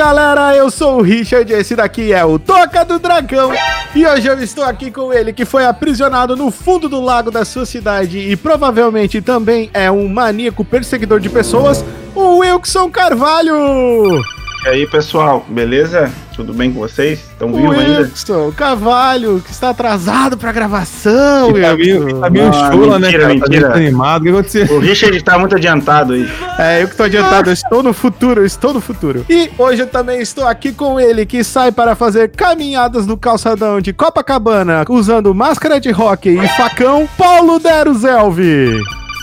Galera, eu sou o Richard, esse daqui é o Toca do Dragão e hoje eu estou aqui com ele que foi aprisionado no fundo do lago da sua cidade e provavelmente também é um maníaco perseguidor de pessoas, o Wilson Carvalho! E aí, pessoal, beleza? Tudo bem com vocês? Estão O vivos ainda? Wilson Carvalho, que está atrasado pra gravação, Tá meio, tá meio Ah, chula, né, mentira, cara? Tá mentira. animado. O que aconteceu? O Richard tá muito adiantado aí. É, eu que tô adiantado, eu estou no futuro, eu estou no futuro. E hoje eu também estou aqui com ele, que sai para fazer caminhadas no calçadão de Copacabana, usando máscara de rock e facão, Paulo Deruzelvi.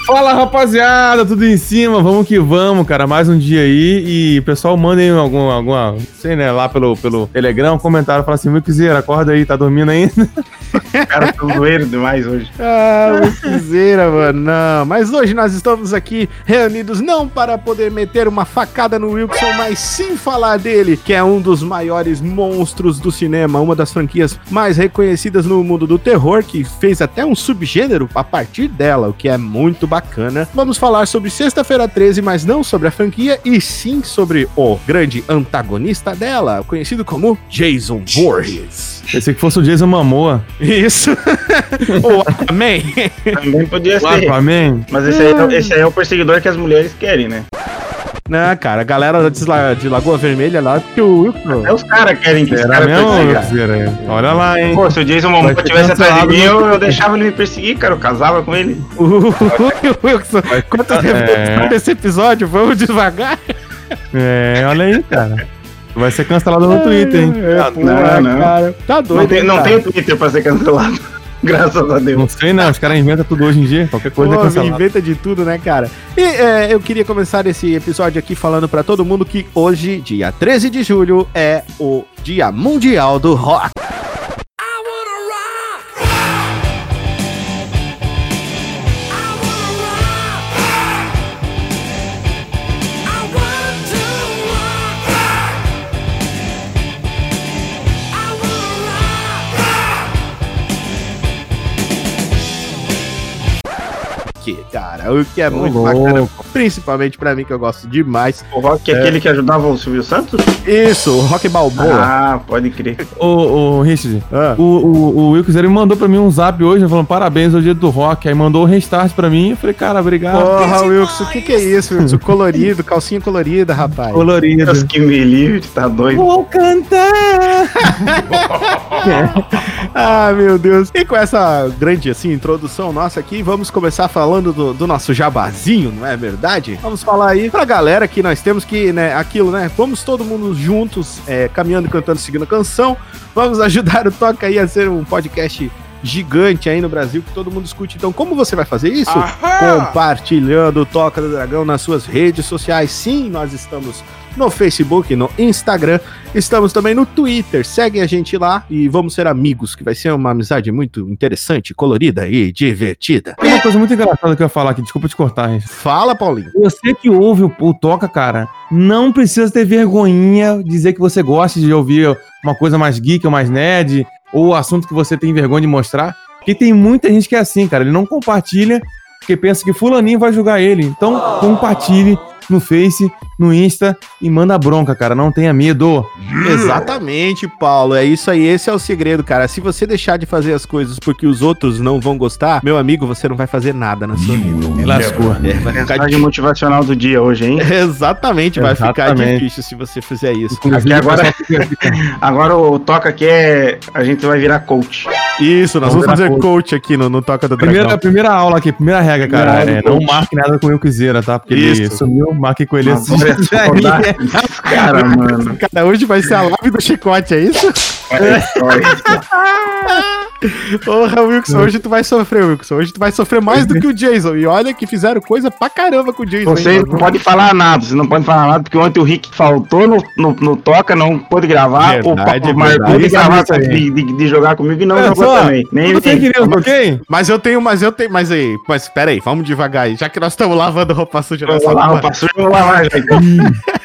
Fala, rapaziada, tudo em cima, vamos que vamos, cara. Mais um dia aí. E pessoal, mandem algum, alguma, sei né, lá pelo, pelo Telegram, um comentário, fala assim: Milquizeira, acorda aí, tá dormindo ainda? O cara tá doendo demais hoje. Ah, Lucizeira, mano, não. Mas hoje nós estamos aqui reunidos não para poder meter uma facada no Wilson, mas sim falar dele, que é um dos maiores monstros do cinema, uma das franquias mais reconhecidas no mundo do terror, que fez até um subgênero a partir dela, o que é muito bacana. Vamos falar sobre Sexta-feira 13, mas não sobre a franquia, e sim sobre o grande antagonista dela, conhecido como Jason Voorhees. Pensei que fosse o Jason Momoa. Isso. o Aquaman. Também podia ser. amém. Mas esse aí, é- esse aí é o perseguidor que as mulheres querem, né? Não, cara, a galera de, La- de Lagoa Vermelha lá, que o Wilson. É os caras querem que esse cara mesmo? Olha lá, hein? Pô, se o Jason Momoa tivesse atrás de mim, eu, eu deixava ele me perseguir, cara. Eu casava com ele. O Wilson, quantas É. desse episódio? Vamos devagar. É, olha aí, cara. Vai ser cancelado no Twitter, hein? É, Ah, não, não. cara. Tá doido. Não tem, não cara. tem Twitter pra ser cancelado. Graças a Deus. Não sei, não. Os caras inventam tudo hoje em dia. Qualquer coisa é Pô, cancelado. inventa de tudo, né, cara? E é, eu queria começar esse episódio aqui falando pra todo mundo que hoje, dia 13 de julho, é o Dia Mundial do Rock. Cara, o que é muito louco. bacana, principalmente pra mim que eu gosto demais. O Rock é, aquele que ajudava o Silvio Santos? Isso, o Rock Balboa. Ah, pode crer. Ô, Richard, Ah. o, o, o Wilkes ele mandou pra mim um zap hoje, falando parabéns ao dia do rock. Aí mandou o restart pra mim. Eu falei, cara, obrigado. Porra, Wilson, o que, que é isso, Wilson? Colorido, calcinha colorida, rapaz. Colorido. Deus que me livre, tá doido. Vou cantar! Ah, meu Deus. E com essa grande, assim, introdução nossa aqui, vamos começar falando do, do nosso jabazinho, não é verdade? Vamos falar aí pra galera que nós temos que, né, aquilo, né? Vamos todo mundo juntos, é, caminhando, cantando, seguindo a canção. Vamos ajudar o Toca aí a ser um podcast gigante aí no Brasil que todo mundo escute. Então, como você vai fazer isso? Compartilhando o Toca do Dragão nas suas redes sociais. Sim, nós estamos no Facebook, no Instagram, estamos também no Twitter. Segue a gente lá e vamos ser amigos, que vai ser uma amizade muito interessante, colorida e divertida. Tem uma coisa muito engraçada que eu ia falar aqui, desculpa te cortar, Richard. Fala, Paulinho. Você que ouve o, o Toca, cara, não precisa ter vergonhinha de dizer que você gosta de ouvir uma coisa mais geek ou mais nerd, ou assunto que você tem vergonha de mostrar. Porque tem muita gente que é assim, cara, ele não compartilha porque pensa que fulaninho vai julgar ele. Então, compartilhe no Face, no Insta e manda bronca, cara, não tenha medo. Exatamente, Paulo. É isso aí. Esse é o segredo, cara. Se você deixar de fazer as coisas porque os outros não vão gostar, meu amigo, você não vai fazer nada na sua vida. Lascou. É, vai ficar Mensagem motivacional do dia hoje, hein? Exatamente, vai ficar Exatamente. difícil se você fizer isso. Aqui agora, agora o toca aqui é. A gente vai virar coach. Isso, nós Vamos vamos fazer virar coach aqui no, no Toca do Primeira, Dragão. primeira aula aqui, primeira regra, cara. Primeira É, não marque nada com o Wilkzeira, tá? Porque ele Isso. sumiu, marque com ele assim. É. Cara, mano. Cara, hoje vai ser a live do chicote, é isso? Olha só isso. Porra, Wilson, hoje tu vai sofrer, Wilson. Hoje tu vai sofrer mais do que o Jason. E olha que fizeram coisa pra caramba com o Jason. Você hein, não pode falar nada, você não pode falar nada, porque ontem o Rick faltou no, no, no Toca, não pôde gravar. Verdade, o Marco verdade. pôde Isso gravar, é de, de, de jogar comigo e não Olha jogou só, também. Nem ele. news, ok? Mas eu tenho, mas eu tenho, mas aí, mas pera aí, vamos devagar aí. Já que nós estamos lavando roupa suja Eu vou lá, roupa, roupa suja, eu vou lavar já.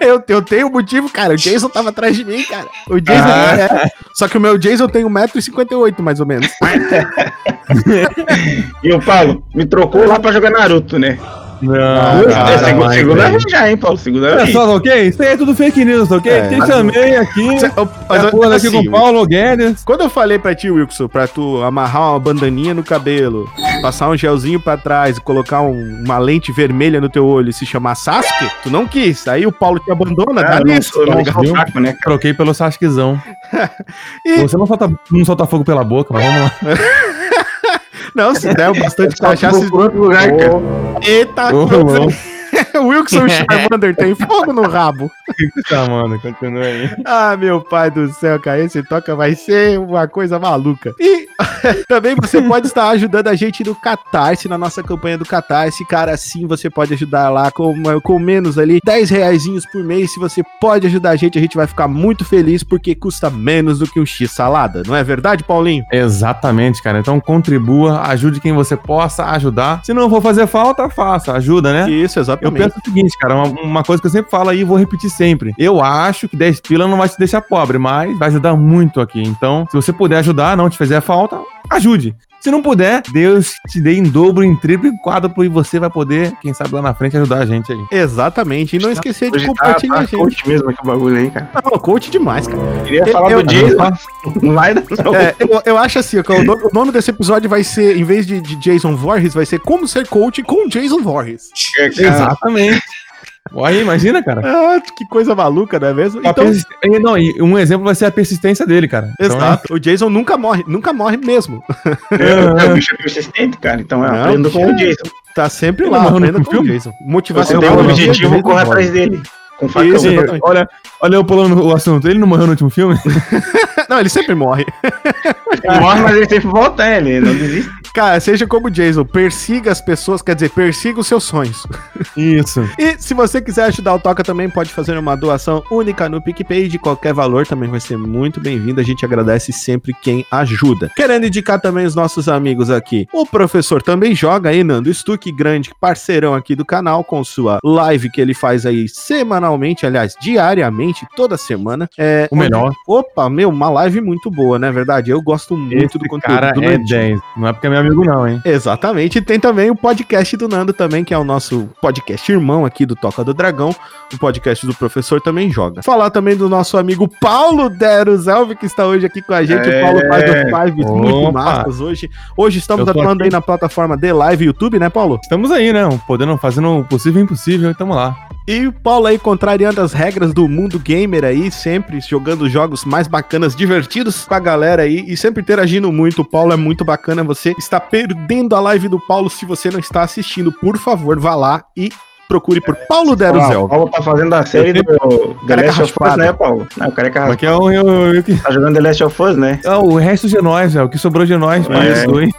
eu, eu tenho motivo, cara. O Jason tava atrás de mim, cara. O Jason. Ah. é- Só que o meu Jason tem 1,58m, mais ou menos. E o Paulo me trocou lá pra jogar Naruto, né? Não, É, cara, segunda velho. vez já, hein, Paulo? Só, tá ok? Isso aí é tudo fake news, tá ok? É. Te chamei aqui. Mas Mas eu- porra aqui assim, com o Paulo Guedes. Quando eu falei pra ti, Wilson, pra tu amarrar uma bandaninha no cabelo, passar um gelzinho pra trás e colocar um- uma lente vermelha no teu olho e se chamar Sasuke, tu não quis. Aí o Paulo te abandona, Ah, dá nisso, tá fraco, né? cara? Troquei pelo Sasquezão. E- Você não solta, não solta fogo pela boca, mas vamos lá. Não, se der bastante cachaça. outro lugar, cara. Eita, louco. Wilson Charmander tem fogo no rabo. Tá, mano? Continua aí. Ah, meu pai do céu, cara, esse toca vai ser uma coisa maluca. E também você pode estar ajudando a gente no Catarse, na nossa campanha do Catarse. Cara, sim, você pode ajudar lá com, com menos ali, 10 reaisinhos por mês. Se você pode ajudar a gente, a gente vai ficar muito feliz, porque custa menos do que um X salada. Não é verdade, Paulinho? Exatamente, cara. Então contribua, ajude quem você possa ajudar. Se não for fazer falta, faça, ajuda, né? Isso, Eu exatamente. Penso o seguinte, cara, uma, uma coisa que eu sempre falo aí e vou repetir sempre. Eu acho que 10 pila não vai te deixar pobre, mas vai ajudar muito aqui. Então, se você puder ajudar, não te fizer falta, ajude. Se não puder, Deus te dê em dobro, em triplo, em quádruplo e você vai poder, quem sabe lá na frente, ajudar a gente aí. Exatamente. E não esquecer de tá, compartilhar, tá gente. coach mesmo aqui o bagulho aí, cara. Não, coach demais, cara. Queria Eu- falar eu- do Jason, não vai dar não. É, eu, eu acho assim, o nome, o nome desse episódio vai ser, em vez de, de Jason Voorhees, vai ser Como Ser Coach com Jason Voorhees. Exatamente. Olha, imagina, cara. Ah, que coisa maluca, não é mesmo? A Então, persist- Não, e um exemplo vai ser a persistência dele, cara. Então, exato. O Jason nunca morre, nunca morre mesmo. É, o bicho é persistente, cara. Então eu Não, aprendo com o Jason. Tá sempre Ele lá, aprenda com o filme? Jason. Você Motivação tem um objetivo, corre atrás dele. Com facão. Sim, olha, olha eu pulando o assunto. Ele não morreu no último filme? Não, ele sempre morre. Ele morre, mas ele sempre volta, é, ele não desiste. Cara, seja como o Jason, persiga as pessoas, quer dizer, persiga os seus sonhos. Isso. E se você quiser ajudar o Toca também, pode fazer uma doação única no PicPay de qualquer valor, também vai ser muito bem-vindo. A gente agradece sempre quem ajuda. Querendo indicar também os nossos amigos aqui. O professor também joga aí, Nando Stuck, grande parceirão aqui do canal, com sua live que ele faz aí semanalmente, aliás, diariamente, toda semana. É, O melhor. Opa, meu, uma live muito boa, não é verdade? Eu gosto muito Esse do conteúdo cara do é Nandinho. 10. Não é porque é meu amigo, não, hein? Exatamente. E tem também o podcast do Nando também, que é o nosso podcast irmão aqui do Toca do Dragão. O podcast do professor também joga. Falar também do nosso amigo Paulo Deruzelvi, que está hoje aqui com a gente. É. O Paulo faz do Fives muito Opa. massas hoje. Hoje estamos atuando aqui. aí na plataforma de live YouTube, né, Paulo? Estamos aí, né? Podendo, fazendo o possível e impossível, e tamo lá. E o Paulo aí contrariando as regras do mundo gamer aí, sempre jogando jogos mais bacanas, divertidos com a galera aí e sempre interagindo muito. O Paulo é muito bacana. Você está perdendo a live do Paulo se você não está assistindo. Por favor, vá lá e procure por Paulo Ó, o Deruzel. Paulo tá fazendo a série do The Last of Us, raspado. né, Paulo? Não, o careca é que é o, o, o, que- tá jogando The Last of Us, né? Ah, o resto de nós, é o que sobrou de nós, É. parte dois.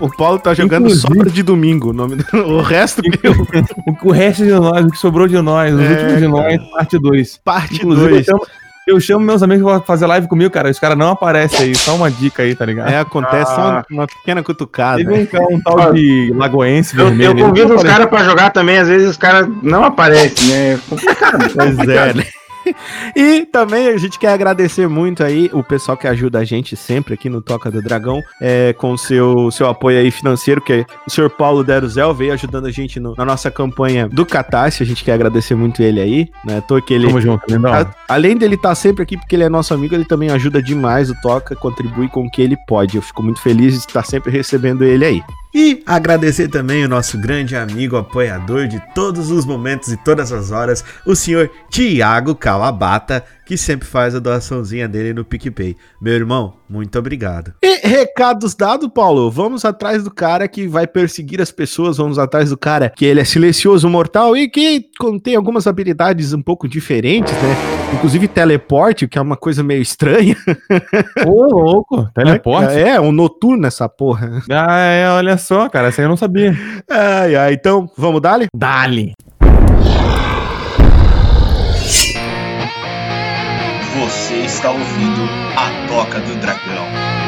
O, o Paulo tá jogando Inclusive- sobra de domingo. O, nome do- o resto, meu, O, o resto de nós, o que sobrou de nós, os É, últimos de nós, parte 2. parte Inclusive, eu 2. Eu chamo meus amigos pra fazer live comigo, cara. Os caras não aparecem aí, só uma dica aí, tá ligado? É, acontece só Ah. uma pequena cutucada. Teve um, um tal de Lagoense Eu, vermelho. eu ele convido os caras pra jogar também, às vezes os caras não aparecem, né? É complicado. Pois é, né? E também a gente quer agradecer muito aí o pessoal que ajuda a gente sempre aqui no Toca do Dragão, é, com seu, seu apoio aí financeiro, que o senhor Paulo Deruzel veio ajudando a gente no- na nossa campanha do Catarse. A gente quer agradecer muito ele aí, né? Tô que ele. Tamo junto, a- além dele estar sempre aqui, porque ele é nosso amigo, ele também ajuda demais o Toca, contribui com o que ele pode. Eu fico muito feliz de estar sempre recebendo ele aí. E agradecer também o nosso grande amigo apoiador de todos os momentos e todas as horas, o senhor Tiago Kawabata, que sempre faz a doaçãozinha dele no PicPay. Meu irmão, muito obrigado. E recados dados, Paulo, vamos atrás do cara que vai perseguir as pessoas, vamos atrás do cara que ele é silencioso mortal e que tem algumas habilidades um pouco diferentes, né? Inclusive teleporte, que é uma coisa meio estranha. Ô, louco, teleporte. É, um noturno essa porra. Ah, é, olha só, cara, essa aí eu não sabia. Ai, ai, então, vamos dar-lhe? Dali. Você está ouvindo a Toca do Dragão.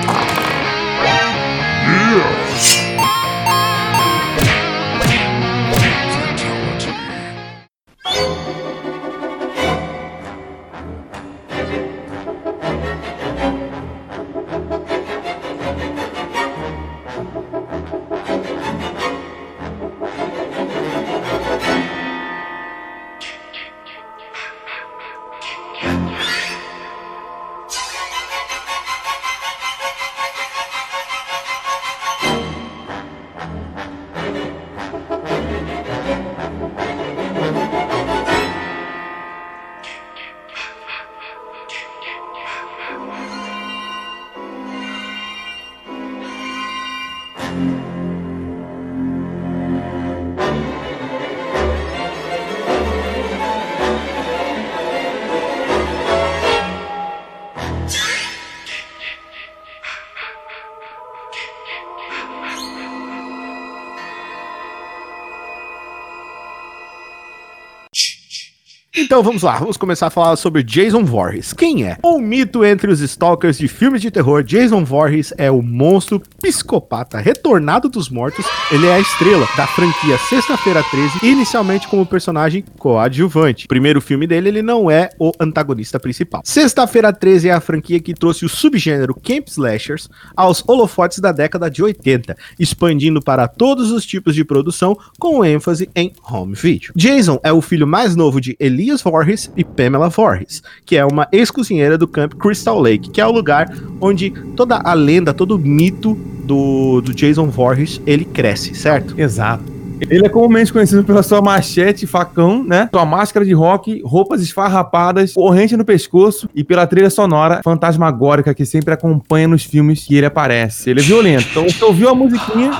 Então vamos lá, vamos começar a falar sobre Jason Voorhees. Quem é? Um mito entre os stalkers de filmes de terror, Jason Voorhees é o monstro psicopata retornado dos mortos. Ele é a estrela da franquia Sexta-feira 13, inicialmente como personagem coadjuvante. O primeiro filme dele, ele não é o antagonista principal. Sexta-feira 13 é a franquia que trouxe o subgênero Camp Slashers aos holofotes da década de 80, expandindo para todos os tipos de produção com ênfase em home video. Jason é o filho mais novo de Elias Voorhees e Pamela Voorhees, que é uma ex-cozinheira do Camp Crystal Lake, que é o lugar onde toda a lenda, todo o mito do, do Jason Voorhees, ele cresce, certo? Exato. Ele é comumente conhecido pela sua machete, facão, né? Sua máscara de rock, roupas esfarrapadas, corrente no pescoço e pela trilha sonora fantasmagórica que sempre acompanha nos filmes que ele aparece. Ele é violento. Então, você ouviu a musiquinha,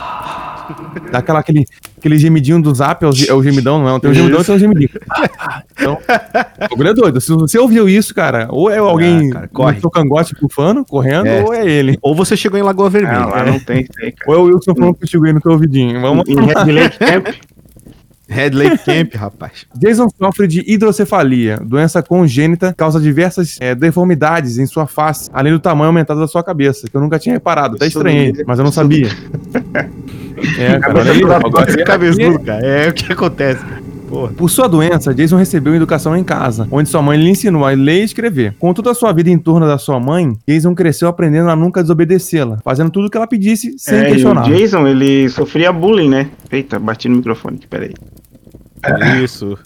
dá aquela, aquele, aquele gemidinho do zap, é o, é o gemidão, não é? Tem o gemidão e tem o gemidinho. Então, o bagulho é doido. Se você ouviu isso, cara, ou é alguém cara, corre. no seu cangote bufando, correndo, É. ou é ele. Ou você chegou em Lagoa Vermelha. Ah, lá né? não tem cara. Ou é o Wilson falando que chegou aí no teu ouvidinho. Vamos Em Red Lake Camp, Red Lake Camp, rapaz. Jason sofre de hidrocefalia, doença congênita, que causa diversas é, deformidades em sua face, além do tamanho aumentado da sua cabeça, que eu nunca tinha reparado. Até Isso estranhei, mas eu não sabia. É, cara, olha aí, agora- cabeçudo, cara. É o que acontece, cara. Por sua doença, Jason recebeu educação em casa, onde sua mãe lhe ensinou a ler e escrever. Com toda a sua vida em torno da sua mãe, Jason cresceu aprendendo a nunca desobedecê-la, fazendo tudo o que ela pedisse sem é, e o questionar. Jason, ele sofria bullying, né? Eita, bati no microfone aqui, peraí. Isso.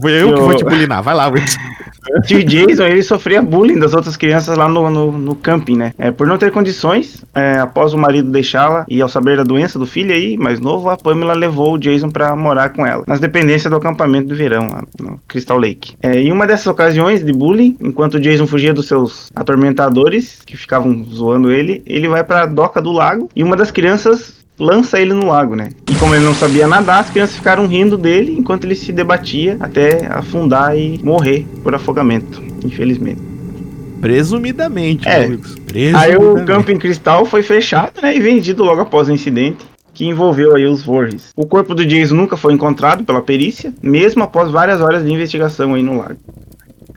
Foi eu que vou te bulinar. Vai lá, Wilson. Tio Jason, ele sofria bullying das outras crianças lá no, no, no camping, né? É, por não ter condições, é, após o marido deixá-la e ao saber da doença do filho aí, mais novo, a Pamela levou o Jason pra morar com ela, nas dependências do acampamento do verão, lá no Crystal Lake. É, em uma dessas ocasiões de bullying, enquanto o Jason fugia dos seus atormentadores, que ficavam zoando ele, ele vai pra doca do lago e uma das crianças lança ele no lago, né? E como ele não sabia nadar, as crianças ficaram rindo dele enquanto ele se debatia até afundar e morrer por afogamento, infelizmente. Presumidamente, É. né, Wilson? Aí o Presumidamente. camping cristal foi fechado, né, e vendido logo após o incidente que envolveu aí os Voorhees. O corpo do Jason nunca foi encontrado pela perícia, mesmo após várias horas de investigação aí no lago.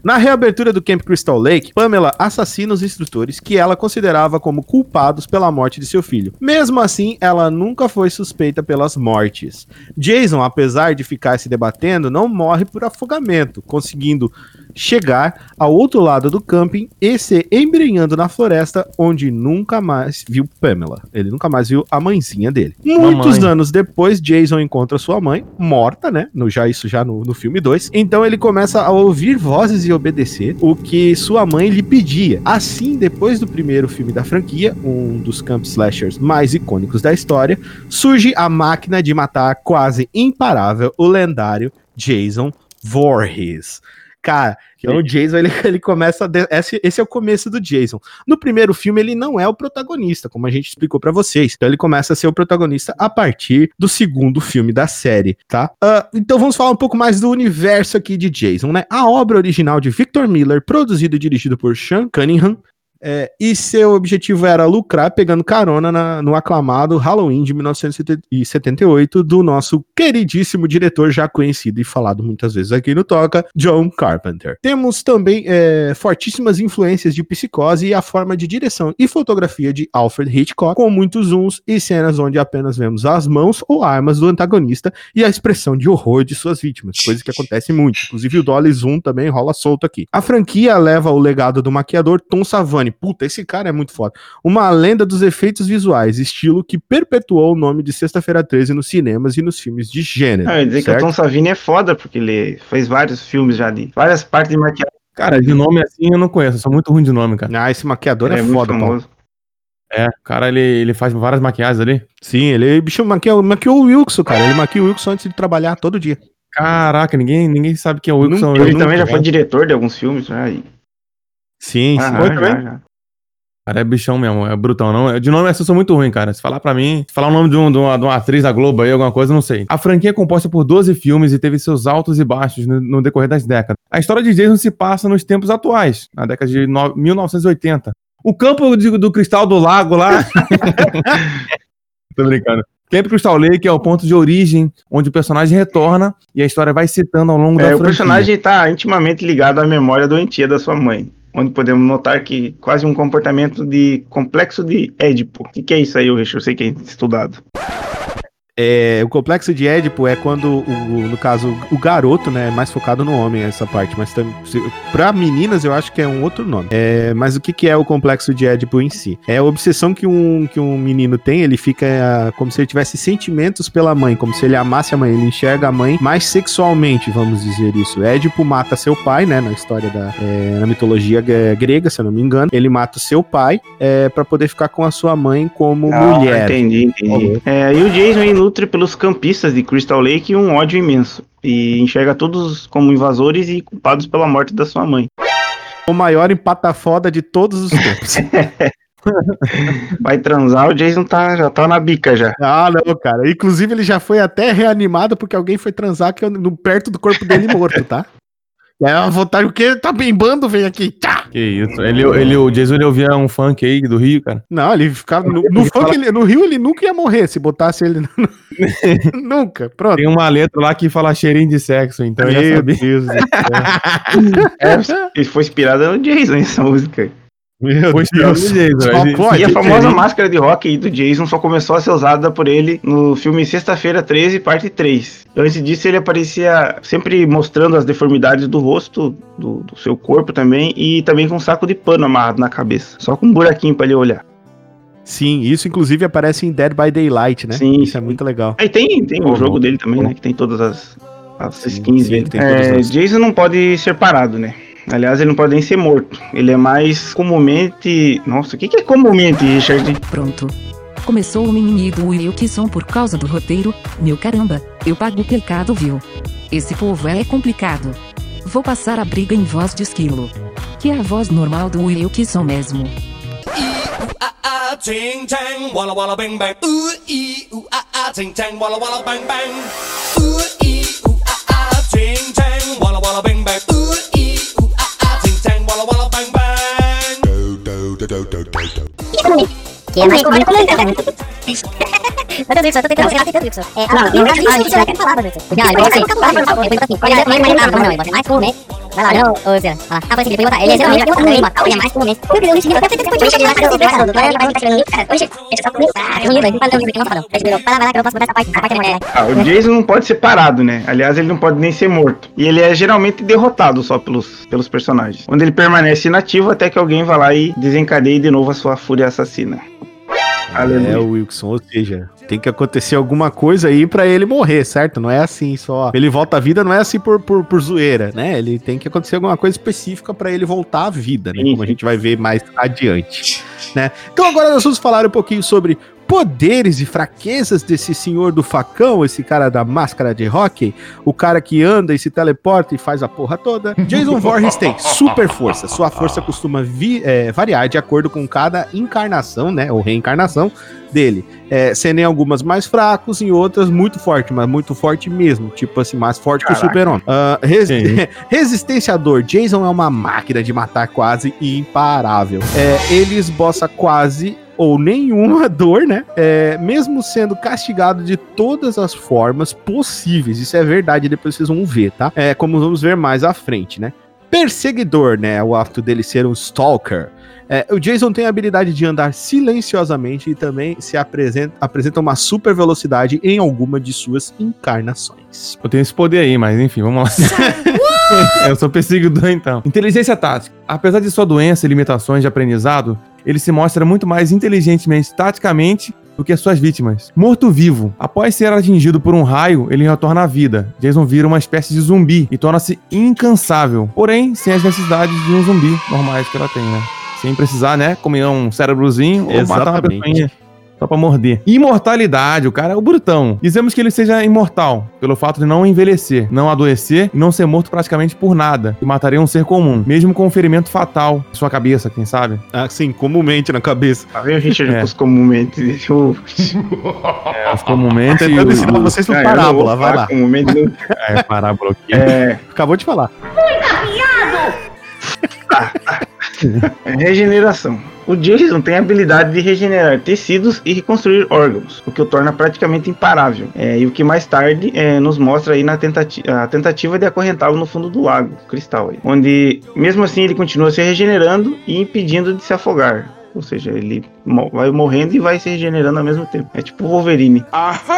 Na reabertura do Camp Crystal Lake, Pamela assassina os instrutores que ela considerava como culpados pela morte de seu filho. Mesmo assim, ela nunca foi suspeita pelas mortes. Jason, apesar de ficar se debatendo, não morre por afogamento, conseguindo chegar ao outro lado do camping e se embrenhando na floresta, onde nunca mais viu Pamela. Ele nunca mais viu a mãezinha dele. Muitos Mamãe. anos depois, Jason encontra sua mãe, morta, né? No, já isso já no, no filme 2. Então ele começa a ouvir vozes e obedecer o que sua mãe lhe pedia. Assim, depois do primeiro filme da franquia, um dos camp slashers mais icônicos da história, surge a máquina de matar quase imparável, o lendário Jason Voorhees. Cara, então o Jason ele, ele começa. de- esse, esse é o começo do Jason. No primeiro filme, ele não é o protagonista, como a gente explicou pra vocês. Então ele começa a ser o protagonista a partir do segundo filme da série, tá? Ah, então vamos falar um pouco mais do universo aqui de Jason, né? A obra original de Victor Miller, produzido e dirigido por Sean Cunningham. É, e seu objetivo era lucrar pegando carona na- no aclamado Halloween de 1978 do nosso queridíssimo diretor já conhecido e falado muitas vezes aqui no Toca, John Carpenter. Temos também é, fortíssimas influências de Psicose e a forma de direção e fotografia de Alfred Hitchcock, com muitos zooms e cenas onde apenas vemos as mãos ou armas do antagonista e a expressão de horror de suas vítimas, coisa que acontece muito. Inclusive o Dolly Zoom também rola solto aqui. A franquia leva o legado do maquiador Tom Savani. Puta, esse cara é muito foda. Uma lenda dos efeitos visuais, estilo que perpetuou o nome de Sexta-feira 13 nos cinemas e nos filmes de gênero. Ah, eu ia dizer que certo? o Tom Savini é foda, porque ele fez vários filmes já de várias partes de maquiagem. Cara, de nome assim eu não conheço, eu sou muito ruim de nome, cara. Ah, esse maquiador é, é foda, Paulo. famoso. É, o cara ele, ele faz várias maquiagens ali. Sim, ele bicho, maquiou, maquiou o Wilson, cara. Ele maquiou o Wilson antes de trabalhar todo dia. Caraca, ninguém, ninguém sabe quem é o Wilson. Ele também já né? foi diretor de alguns filmes. E... Sim, sim. Ah, Foi já, também? já. Cara, é bichão mesmo, é brutão. Não, de nome eu sou muito ruim, cara. Se falar pra mim, se falar o nome de, um- de uma, de uma atriz da Globo aí, alguma coisa, eu não sei. A franquia é composta por 12 filmes e teve seus altos e baixos no, no decorrer das décadas. A história de Jason se passa nos tempos atuais, na década de no- 1980. O campo de- do cristal do lago lá. Tô brincando. Camp Crystal Lake é o ponto de origem onde o personagem retorna e a história vai citando ao longo da É, o franquia. personagem está intimamente ligado à memória doentia da sua mãe. Onde podemos notar que quase um comportamento de complexo de Édipo. O que, é isso aí, Richard? Eu sei que é estudado. É, o complexo de Édipo é quando, o, o- no caso, o garoto, né, é mais focado no homem, essa parte, mas pra meninas eu acho que é um outro nome. É, mas o que, que é o complexo de Édipo em si? É a obsessão que um, que um menino tem, ele fica ah, como se ele tivesse sentimentos pela mãe, como se ele amasse a mãe, ele enxerga a mãe mais sexualmente, vamos dizer isso. Édipo mata seu pai, né, na história da, é, na mitologia gre- grega, se eu não me engano, ele mata o seu pai é, para poder ficar com a sua mãe como mulher. Ah, Entendi, entendi. É, e o Jason nutre pelos campistas de Crystal Lake um ódio imenso. E enxerga todos como invasores e culpados pela morte da sua mãe. O maior empata foda de todos os tempos. Vai transar, o Jason tá, já tá na bica já. Ah, não, cara. Inclusive, ele já foi até reanimado porque alguém foi transar aqui no, perto do corpo dele morto, tá? E aí a vontade, o quê? Tá bimbando, vem aqui. Tchá! Que isso. Ele, ele, o Jason ele ouvia um funk aí do Rio, cara. Não, ele ficava. No, no funk, ele- no Rio, ele nunca ia morrer se botasse ele. no- nunca. Pronto. Tem uma letra lá que fala cheirinho de sexo, então Meu sabia. Deus do céu. É, ele foi inspirado no Jason essa música. Meu Deus. Jason, pode. E a famosa máscara de rock aí do Jason só começou a ser usada por ele no filme Sexta-feira 13, parte 3. Antes disso, ele aparecia sempre mostrando as deformidades do rosto, do, do seu corpo também, e também com um saco de pano amarrado na cabeça. Só com um buraquinho pra ele olhar. Sim, isso inclusive aparece em Dead by Daylight, né? Sim, isso é muito legal. Aí tem, tem o jogo dele também, né? Que tem todas as, as Sim, skins sim, dele. tem É, todas as- Jason não pode ser parado, né? Aliás, ele não pode nem ser morto. Ele é mais comumente. Nossa, o que, que é comumente, Richard? Pronto. Começou o mimimi do Wilson por causa do roteiro, meu caramba, eu pago o pecado viu. Esse povo é complicado. Vou passar a briga em voz de esquilo. Que é a voz normal do Wilson mesmo. ah ah, ching chang, walla walla bang bang. Ooh ee, ooh ah ah, ching chang, walla walla bang bang. Ooh ee, ooh ah ah, ching chang, walla walla bang bang. Ooh walla walla bang bang. que é mais comum como eu também. Wilson, eu tô tentando tentando Wilson. É, não, é Wilson. Não, assim, assim, assim, é mais né? Vai lá, não, ô, Zé, fala. Ah, assim, botar, ele é geralmente eu também, é mais né? Um tentei cara, ele vai estar tirando cara. Hoje, eu só ah, eu não lembro, fala não, não fala não. Deixa eu vai lá, vai lá, que eu posso botar essa parte, a parte é mulher. Ah, o Jason não pode ser parado, né? Aliás, ele não pode nem ser morto. E ele é geralmente derrotado só pelos, pelos personagens. Onde ele permanece inativo até que alguém vá lá e desencadeie de novo a sua fúria assassina. Aleluia. É, o Wilson, ou seja, tem que acontecer alguma coisa aí pra ele morrer, certo? Não é assim só. Ele volta à vida, não é assim por, por, por zoeira, né? Ele tem que acontecer alguma coisa específica pra ele voltar à vida, né? Como a gente vai ver mais adiante, né? Então agora nós vamos falar um pouquinho sobre poderes e fraquezas desse senhor do facão, esse cara da máscara de hockey, o cara que anda e se teleporta e faz a porra toda. Jason Voorhees tem super força. Sua força costuma vi- é, variar de acordo com cada encarnação, né? Ou reencarnação dele. É, sendo em algumas mais fracos, em outras muito forte, mas muito forte mesmo. Tipo assim, mais forte que o Caraca. Super-Homem. Ah, res- Sim. Resistenciador. Jason é uma máquina de matar quase imparável. É, ele esboça quase ou nenhuma dor, né? É, mesmo sendo castigado de todas as formas possíveis. Isso é verdade, depois vocês vão ver, tá? É, como vamos ver mais à frente, né? Perseguidor, né? O ato dele ser um stalker. É, o Jason tem a habilidade de andar silenciosamente e também se apresenta, apresenta uma super velocidade em alguma de suas encarnações. Eu tenho esse poder aí, mas enfim, vamos lá. eu sou perseguidor, então. Inteligência tática. Apesar de sua doença e limitações de aprendizado, ele se mostra muito mais inteligentemente taticamente do que as suas vítimas. Morto-vivo. Após ser atingido por um raio, ele retorna à vida. Jason vira uma espécie de zumbi e torna-se incansável. Porém, sem as necessidades de um zumbi normais que ela tem, né? Sem precisar, né? Comer um cérebrozinho ou matar uma Exatamente. pessoinha só pra morder. Imortalidade, o cara é o brutão. Dizemos que ele seja imortal, pelo fato de não envelhecer, não adoecer e não ser morto praticamente por nada, e mataria um ser comum, mesmo com um ferimento fatal em sua cabeça, quem sabe? Assim, comumente na cabeça. Tá vendo, Richard, É. os comumente? Eu. Mas comumente. Tentando o- ensinar vocês no Ah, não parábola, vai lá. Comumente, não. É, parábola aqui. É, Acabou de falar. É, Regeneração. O Jason tem a habilidade de regenerar tecidos e reconstruir órgãos, o que o torna praticamente imparável. É, e o que mais tarde é, nos mostra aí na tentati a tentativa de acorrentá-lo no fundo do lago, cristal aí, onde mesmo assim ele continua se regenerando e impedindo de se afogar. Ou seja, ele vai morrendo e vai se regenerando ao mesmo tempo. É tipo o Wolverine.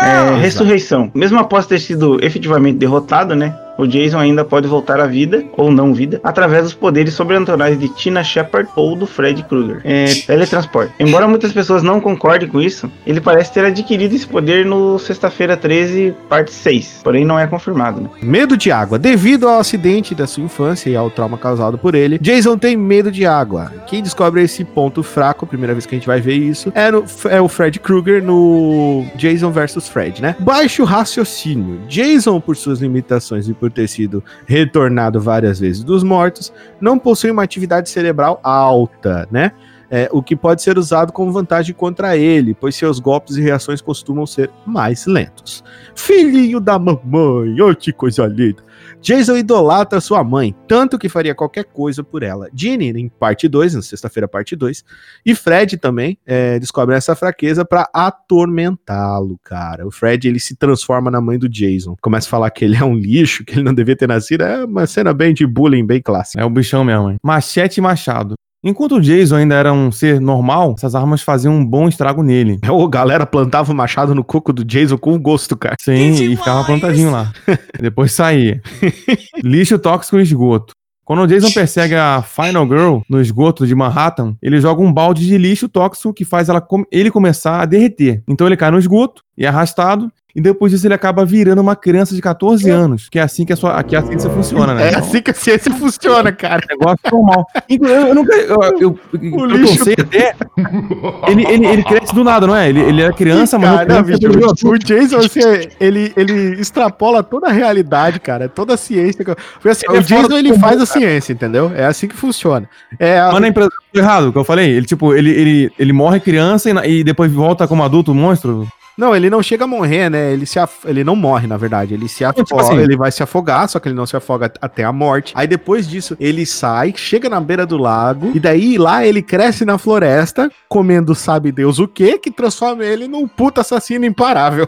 É, ressurreição. Mesmo após ter sido efetivamente derrotado, né? O Jason ainda pode voltar à vida, ou não vida, através dos poderes sobrenaturais de Tina Shepard ou do Fred Krueger. É, teletransporte. Embora muitas pessoas não concordem com isso, ele parece ter adquirido esse poder no Sexta-feira 13, parte 6. Porém, não é confirmado, né? Medo de água. Devido ao acidente da sua infância e ao trauma causado por ele, Jason tem medo de água. Quem descobre esse ponto fraco, primeira vez que a gente vai ver isso, é, no- é o Fred Krueger no Jason vs Fred, né? Baixo raciocínio. Jason, por suas limitações e por ter sido retornado várias vezes dos mortos, não possui uma atividade cerebral alta, né? É, o que pode ser usado como vantagem contra ele, pois seus golpes e reações costumam ser mais lentos. Filhinho da mamãe, oh que coisa linda. Jason idolatra sua mãe, tanto que faria qualquer coisa por ela. Ginny, em parte 2, na sexta-feira, parte 2, e Fred também é, descobre essa fraqueza pra atormentá-lo, cara. O Fred, ele se transforma na mãe do Jason. Começa a falar que ele é um lixo, que ele não devia ter nascido. É uma cena bem de bullying, bem clássica. É o bichão mesmo, hein? Machete e machado. Enquanto o Jason ainda era um ser normal, essas armas faziam um bom estrago nele. O galera plantava o machado no coco do Jason com gosto, cara. Sim, e ficava plantadinho lá. Depois saía. Lixo tóxico e esgoto. Quando o Jason persegue a Final Girl no esgoto de Manhattan, ele joga um balde de lixo tóxico que faz ela com- ele começar a derreter. Então ele cai no esgoto e é arrastado, e depois disso ele acaba virando uma criança de 14 anos. Que é assim que a, sua, que a ciência funciona, né? É assim que a ciência funciona, cara. negócio normal. Inclu- Eu, eu nunca. Eu, eu, eu, eu sei até. Ele, ele, ele cresce do nada, não é? Ele, ele era criança, mas. Cara, bicho, o Jason, assim, ele, ele extrapola toda a realidade, cara. Toda a ciência. Porque, assim, o é Jason, ele faz a ciência, entendeu? É assim que funciona. É, a- Mano, a empresa errado, o que eu falei. Ele, tipo, ele, ele, ele morre criança e, na- e depois volta como adulto, monstro. Não, ele não chega a morrer, né? Ele, se af- ele não morre, na verdade. Ele se afoga, tipo assim- ele vai se afogar, só que ele não se afoga até a morte. Aí depois disso, ele sai, chega na beira do lago, e daí lá ele cresce na floresta, comendo sabe Deus o quê, que transforma ele num puta assassino imparável.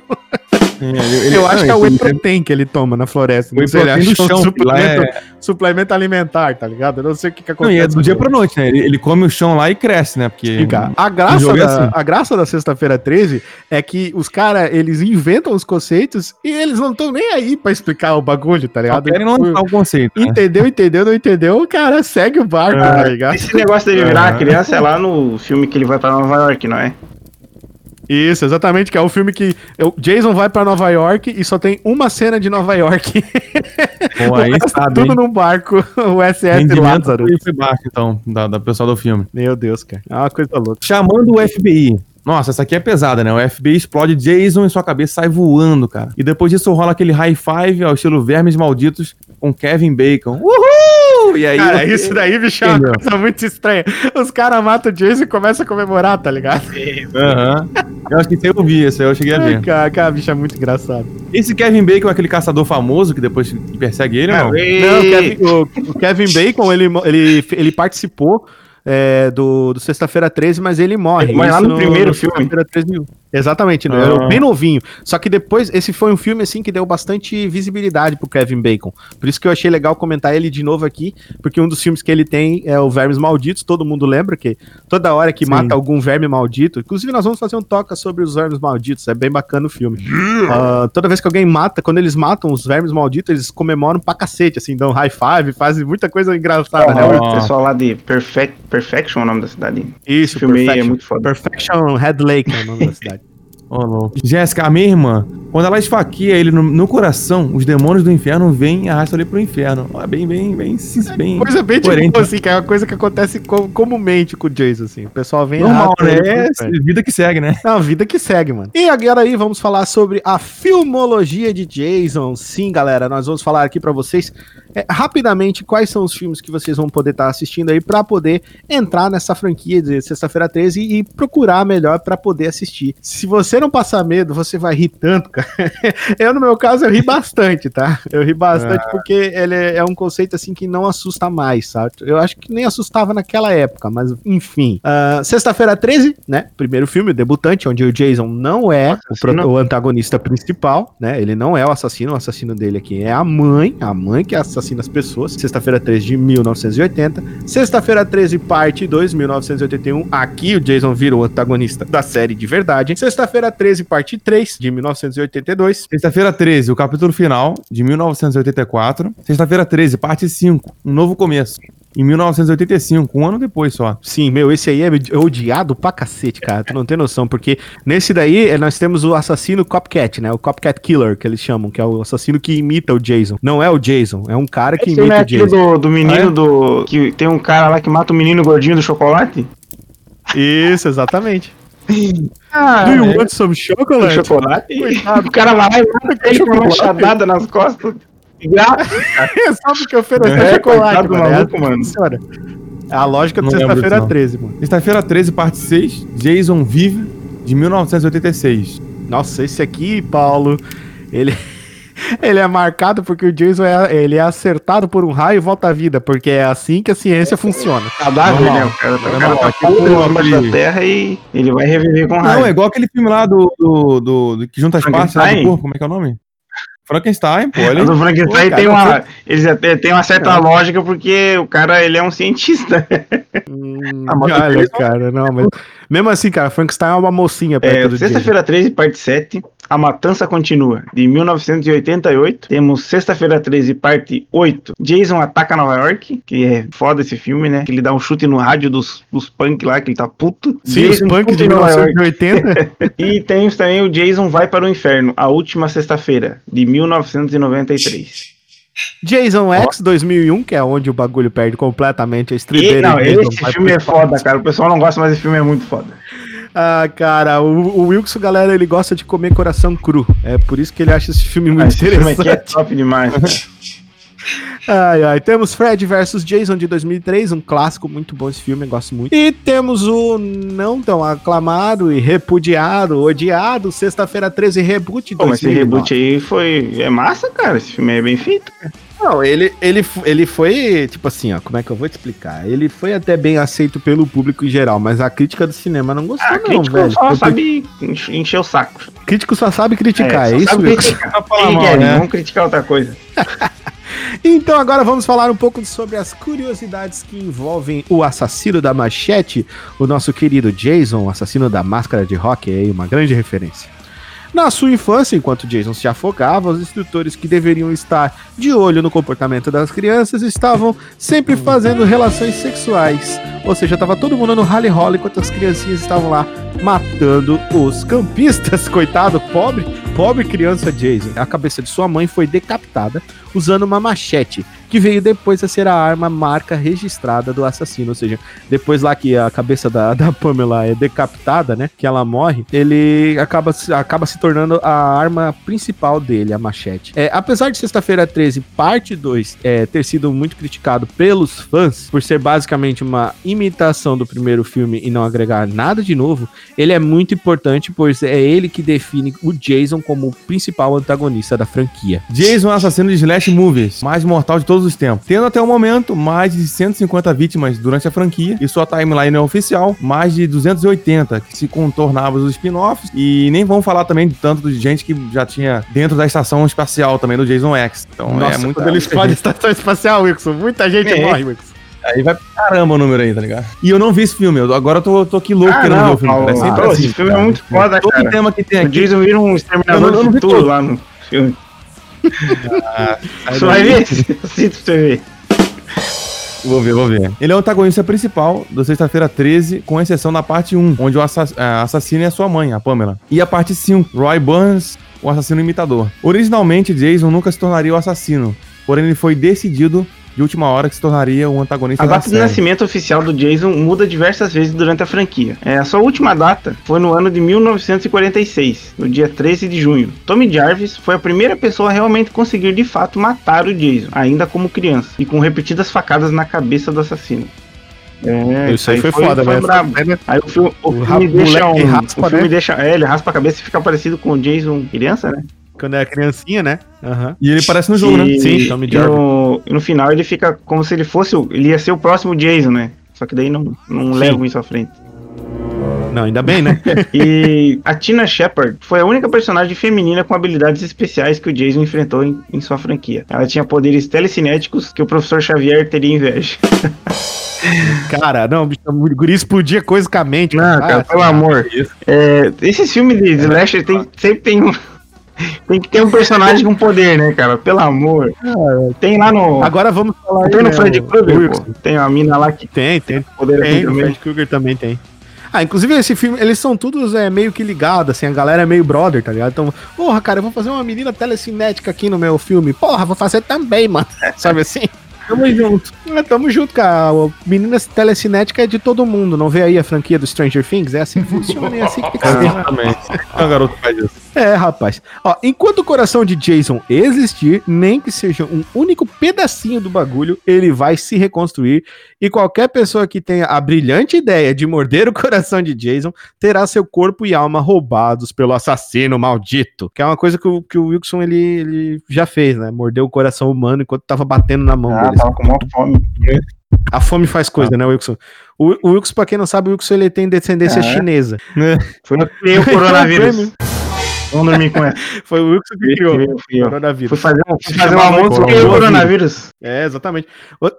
Eu acho que é o whey protein que ele toma na floresta. Whey Não sei, ele protein um chão, que lá é- suplemento alimentar, tá ligado? Eu não sei o que, que Não, acontece. e é do dia pra noite, né? Ele, ele come o chão lá e cresce, né? Porque. Fica. A graça, é da, assim. a graça da sexta-feira 13 é que os caras, eles inventam os conceitos e eles não estão nem aí pra explicar o bagulho, tá Só ligado? querem lançar o conceito. né? Entendeu, entendeu, não entendeu? O cara segue o barco, É. tá ligado? Esse negócio dele virar criança é lá no filme que ele vai pra Nova York, não é? Isso, exatamente, que é o filme que o Jason vai pra Nova York e só tem uma cena de Nova York. O aí resto sabe, tudo hein? num barco, o SS Lázaro. foi baixo, então, da, da pessoal do filme. Meu Deus, cara. É uma coisa louca. Chamando o FBI. Nossa, essa aqui é pesada, né? O FBI explode Jason e sua cabeça sai voando, cara. E depois disso rola aquele high five ao estilo Vermes Malditos com Kevin Bacon. Uhul! E aí. Cara, isso daí, bicho, é uma Entendeu? coisa muito estranha. Os caras matam o Jason e começam a comemorar, tá ligado? Aham. Eu acho que isso aí eu vi, esse aí eu cheguei a ver. Cara, cara, bicho, é muito engraçado. Esse Kevin Bacon é aquele caçador famoso que depois persegue ele, não? Não, o Kevin, o- o Kevin Bacon, ele, ele, ele participou é, do, do Sexta-feira 13, mas ele morre. Ele morre lá Isso no primeiro filme. Sexta-feira 13. Exatamente, né? Ah. Era bem novinho. Só que depois, esse foi um filme assim que deu bastante visibilidade pro Kevin Bacon. Por isso que eu achei legal comentar ele de novo aqui, porque um dos filmes que ele tem é o Vermes Malditos, todo mundo lembra que toda hora que Sim. mata algum verme maldito, inclusive nós vamos fazer um toca sobre os vermes malditos, é bem bacana o filme. Ah, toda vez que alguém mata, quando eles matam os vermes malditos, eles comemoram pra cacete, assim, dão high five, fazem muita coisa engraçada, né? É o pessoal lá de Perfect, Perfection é o nome da cidade. Isso, é Perfection. muito foda. Perfection Head Lake é o nome da cidade. Louco. Jéssica, a minha irmã, quando ela esfaqueia ele no, no coração, os demônios do inferno vêm e arrastam ele pro inferno. Ó, É bem, bem, bem, bem. Coisa bem tipo coerente. assim, que é uma coisa que acontece co- comumente com o Jason, assim. O pessoal vem Normal, né? É vida que segue, né? É uma vida que segue, mano. E agora aí vamos falar sobre a filmologia de Jason. Sim, galera, nós vamos falar aqui pra vocês é, rapidamente, quais são os filmes que vocês vão poder estar assistindo aí pra poder entrar nessa franquia de Sexta-feira 13 e, e procurar melhor pra poder assistir. Se você não passar medo, você vai rir tanto, cara. Eu, no meu caso, eu ri bastante, tá? Eu ri bastante porque ele é um conceito assim que não assusta mais, sabe? Eu acho que nem assustava naquela época, mas enfim. Ah, Sexta-feira 13, né? Primeiro filme, o debutante, onde o Jason não é o, o antagonista principal, né? Ele não é o assassino, o assassino dele aqui é a mãe, a mãe que assassina as pessoas. Sexta-feira 13 de 1980. Sexta-feira 13, parte 2, 1981. Aqui o Jason vira o antagonista da série de verdade. Sexta-feira 13, parte 3, de 1982. Sexta-feira 13, o capítulo final, de 1984. Sexta-feira 13, parte 5, um novo começo. Em 1985, um ano depois só. Sim, meu, esse aí é odiado pra cacete, cara. Tu não tem noção, porque nesse daí eh, nós temos o assassino Copcat, né? O Copcat Killer, que eles chamam, que é o assassino que imita o Jason. Não é o Jason, é um cara que Esse não imita é o Jason. do, do menino Ah, é? do. Que tem um cara lá que mata o menino gordinho do chocolate? Isso, exatamente. Ah, Do you é. want some Do chocolate? chocolate? Coitado. O cara vai lá e mata ele com uma machadada nas costas. Graça. Só porque ofereceu É, chocolate, mano. É maluco, mano. funciona. É a lógica do Não sexta-feira disso, não. 13, mano. Sexta-feira 13, parte 6, Jason Vive, de 1986. Nossa, esse aqui, Paulo, ele. Ele é marcado porque o Jason é, ele é acertado por um raio e volta à vida, porque é assim que a ciência funciona. Cadáver, né? O cara, o cara tá podre aquele- da terra e ele vai reviver com Não, raiva. é igual aquele filme lá do, do, do- do que junta as partes lá do corpo, como é que é o nome? Frankenstein, pô. Ele... O Frankenstein Pô, cara, tem não uma. Eles até tem uma certa lógica porque o cara ele é um cientista. Hum, Ah, mas Jason- cara, não, mas. Mesmo assim, cara, Frankenstein é uma mocinha perto É. Sexta-feira 13, parte 7. A Matança Continua, de 1988. Temos Sexta-feira 13, parte 8. Jason Ataca Nova York, que é foda esse filme, né? Que ele dá um chute no rádio dos, dos punk lá, que ele tá puto. Sim, os Jason punk de Puto em Nova York. 1980. E temos também o Jason Vai para o Inferno, a última sexta-feira, de 1993. Jason X 2001, que é onde o bagulho perde completamente a estribeira. não, e Jason esse filme é foda, cara. O pessoal não gosta, mas esse filme é muito foda. Ah, cara, o, o Wilson, galera, ele gosta de comer coração cru. É por isso que ele acha esse filme muito Esse filme aqui é interessante. top demais. cara. Ai, ai. Temos Fred vs Jason de 2003, um clássico muito bom esse filme, eu gosto muito. E temos o não tão aclamado e repudiado, odiado, Sexta-feira 13 Reboot Pô, mas esse 2009. reboot aí foi. É massa, cara. Esse filme é bem feito. Não, ele, ele, ele foi, tipo assim, ó, como é que eu vou te explicar? Ele foi até bem aceito pelo público em geral, mas a crítica do cinema não gostou, Ah, não, crítico velho. só sabe enche- encher o saco. Crítico só sabe criticar, é, só isso, sabe Wilson? criticar. Só falar Quem mal, quer, né? Vamos criticar outra coisa. Então agora vamos falar um pouco sobre as curiosidades que envolvem o assassino da machete, o nosso querido Jason, o assassino da máscara de rock, aí uma grande referência. Na sua infância, enquanto Jason se afogava, os instrutores que deveriam estar de olho no comportamento das crianças estavam sempre fazendo relações sexuais. Ou seja, estava todo mundo no rally roll enquanto as criancinhas estavam lá matando os campistas. Coitado, pobre, pobre criança Jason. A cabeça de sua mãe foi decapitada usando uma machete, que veio depois a ser a arma marca registrada do assassino. Ou seja, depois lá que a cabeça da, da Pamela é decapitada, né? Que ela morre, ele acaba, acaba se tornando a arma principal dele, a machete. É, apesar de Sexta-feira 13, parte 2, é, ter sido muito criticado pelos fãs, por ser basicamente uma imitação do primeiro filme e não agregar nada de novo, ele é muito importante, pois é ele que define o Jason como o principal antagonista da franquia. Jason é assassino de slash movies, mais mortal de todos os tempos. Tendo até o momento mais de 150 vítimas durante a franquia, e sua timeline é oficial, mais de 280, que se contornavam os spin-offs, e nem vamos falar também de tanto de gente que já tinha dentro da estação espacial também do Jason X. Então é muito quando ele explode a estação espacial, Wilson, muita gente É. morre, Wilson. Aí vai pra caramba o número aí, tá ligado? E eu não vi esse filme, eu- agora eu tô, tô aqui louco Ah, querendo ver o filme. Cara. É sempre assim, esse filme é cara. muito foda, Todo cara. tema que tem O aqui. Jason vira um exterminador Eu não- eu não do vi futuro todo. lá no filme. Sai Você vai ver? Assista pra você ver. Vou ver, vou ver. Ele é o antagonista principal do Sexta-feira 13, com exceção da parte 1, onde o assa- a assassino é sua mãe, a Pamela. E a parte 5, Roy Burns, o assassino imitador. Originalmente, Jason nunca se tornaria o assassino, porém ele foi decidido de última hora que se tornaria um antagonista A da data de nascimento oficial do Jason muda diversas vezes durante a franquia. É, a sua última data foi no ano de 1946, no dia 13 de junho. Tommy Jarvis foi a primeira pessoa a realmente conseguir de fato matar o Jason, ainda como criança, e com repetidas facadas na cabeça do assassino. É, Isso aí foi foda, foi mas- brabo. Aí o filme, o O filme deixa um, raspa, o filme né? deixa, é, ele raspa a cabeça e fica parecido com o Jason criança, né? Quando era criancinha, né? Aham. E ele aparece no jogo, né? E- Sim, Tommy e Jarvis. no, no final ele fica como se ele fosse, o- ele ia ser o próximo Jason, né? Só que daí não, não Sim. levam isso à frente. Não, ainda bem, né? E a Tina Shepard foi a única personagem feminina com habilidades especiais que o Jason enfrentou em, em sua franquia. Ela tinha poderes telecinéticos que o professor Xavier teria inveja. Cara, não, bicho, o guri explodia coisa com a mente. Não, cara, pelo amor. É, esses filmes de slasher tem, sempre tem um. Tem que ter um personagem com poder, né, cara? Pelo amor. Tem lá no. Agora vamos falar tem no né, Freddy o- Krueger, o. Tem uma mina lá que Tem, tem. tem poder Tem, o. Fred Krueger também tem. Ah, inclusive esse filme, eles são todos é, meio que ligados, assim, a galera é meio brother, tá ligado? Então, porra, cara, eu vou fazer uma menina telecinética aqui no meu filme. Porra, vou fazer também, mano. Sabe assim? Tamo junto. É, tamo junto, cara. O Menina telecinética é de todo mundo. Não vê aí a franquia do Stranger Things? É assim que funciona, é assim que tem que ser. Exatamente. É um garoto que faz isso. É, rapaz. Ó, enquanto o coração de Jason existir, nem que seja um único pedacinho do bagulho, ele vai se reconstruir. E qualquer pessoa que tenha a brilhante ideia de morder o coração de Jason terá seu corpo e alma roubados pelo assassino maldito. Que é uma coisa que o, que o Wilson ele, ele já fez, né? Mordeu o coração humano enquanto tava batendo na mão Ah, dele. tava com maior fome. A fome faz coisa, né, Wilson? O, o Wilson, pra quem não sabe, o Wilson ele tem descendência Ah, é? chinesa. Foi eu que criei o coronavírus. Vamos dormir com essa. Foi o Wilson que criou o coronavírus. Fui fazer um, fui fazer um almoço e criei o coronavírus. É, exatamente.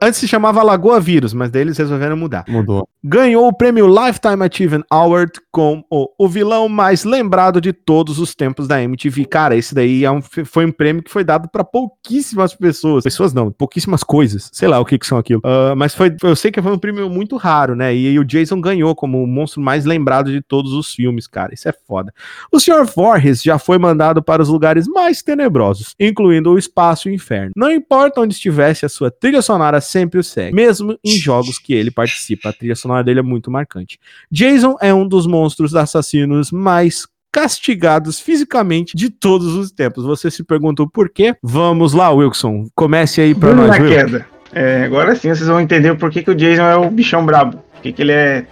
Antes se chamava Lagoa Vírus, mas daí eles resolveram mudar. Mudou. Ganhou o prêmio Lifetime Achievement Award com o, o vilão mais lembrado de todos os tempos da MTV. Cara, esse daí é um- foi um prêmio que foi dado pra pouquíssimas pessoas. Pessoas não, pouquíssimas coisas. Sei lá o que, que são aquilo. Ah, mas foi, eu sei que foi um prêmio muito raro, né? E, aí o Jason ganhou como o monstro mais lembrado de todos os filmes, cara. Isso é foda. O Sr. Voorhees já foi mandado para os lugares mais tenebrosos, incluindo o espaço e o inferno. Não importa onde estivesse, a sua trilha sonora sempre o segue, mesmo em jogos que ele participa. A trilha sonora dele é muito marcante. Jason é um dos monstros assassinos mais castigados fisicamente de todos os tempos. Você se perguntou por quê? Vamos lá, Wilson. Comece aí pra Bruno nós, na queda. É, agora sim vocês vão entender o porquê que o Jason é o bichão brabo. Por que que ele é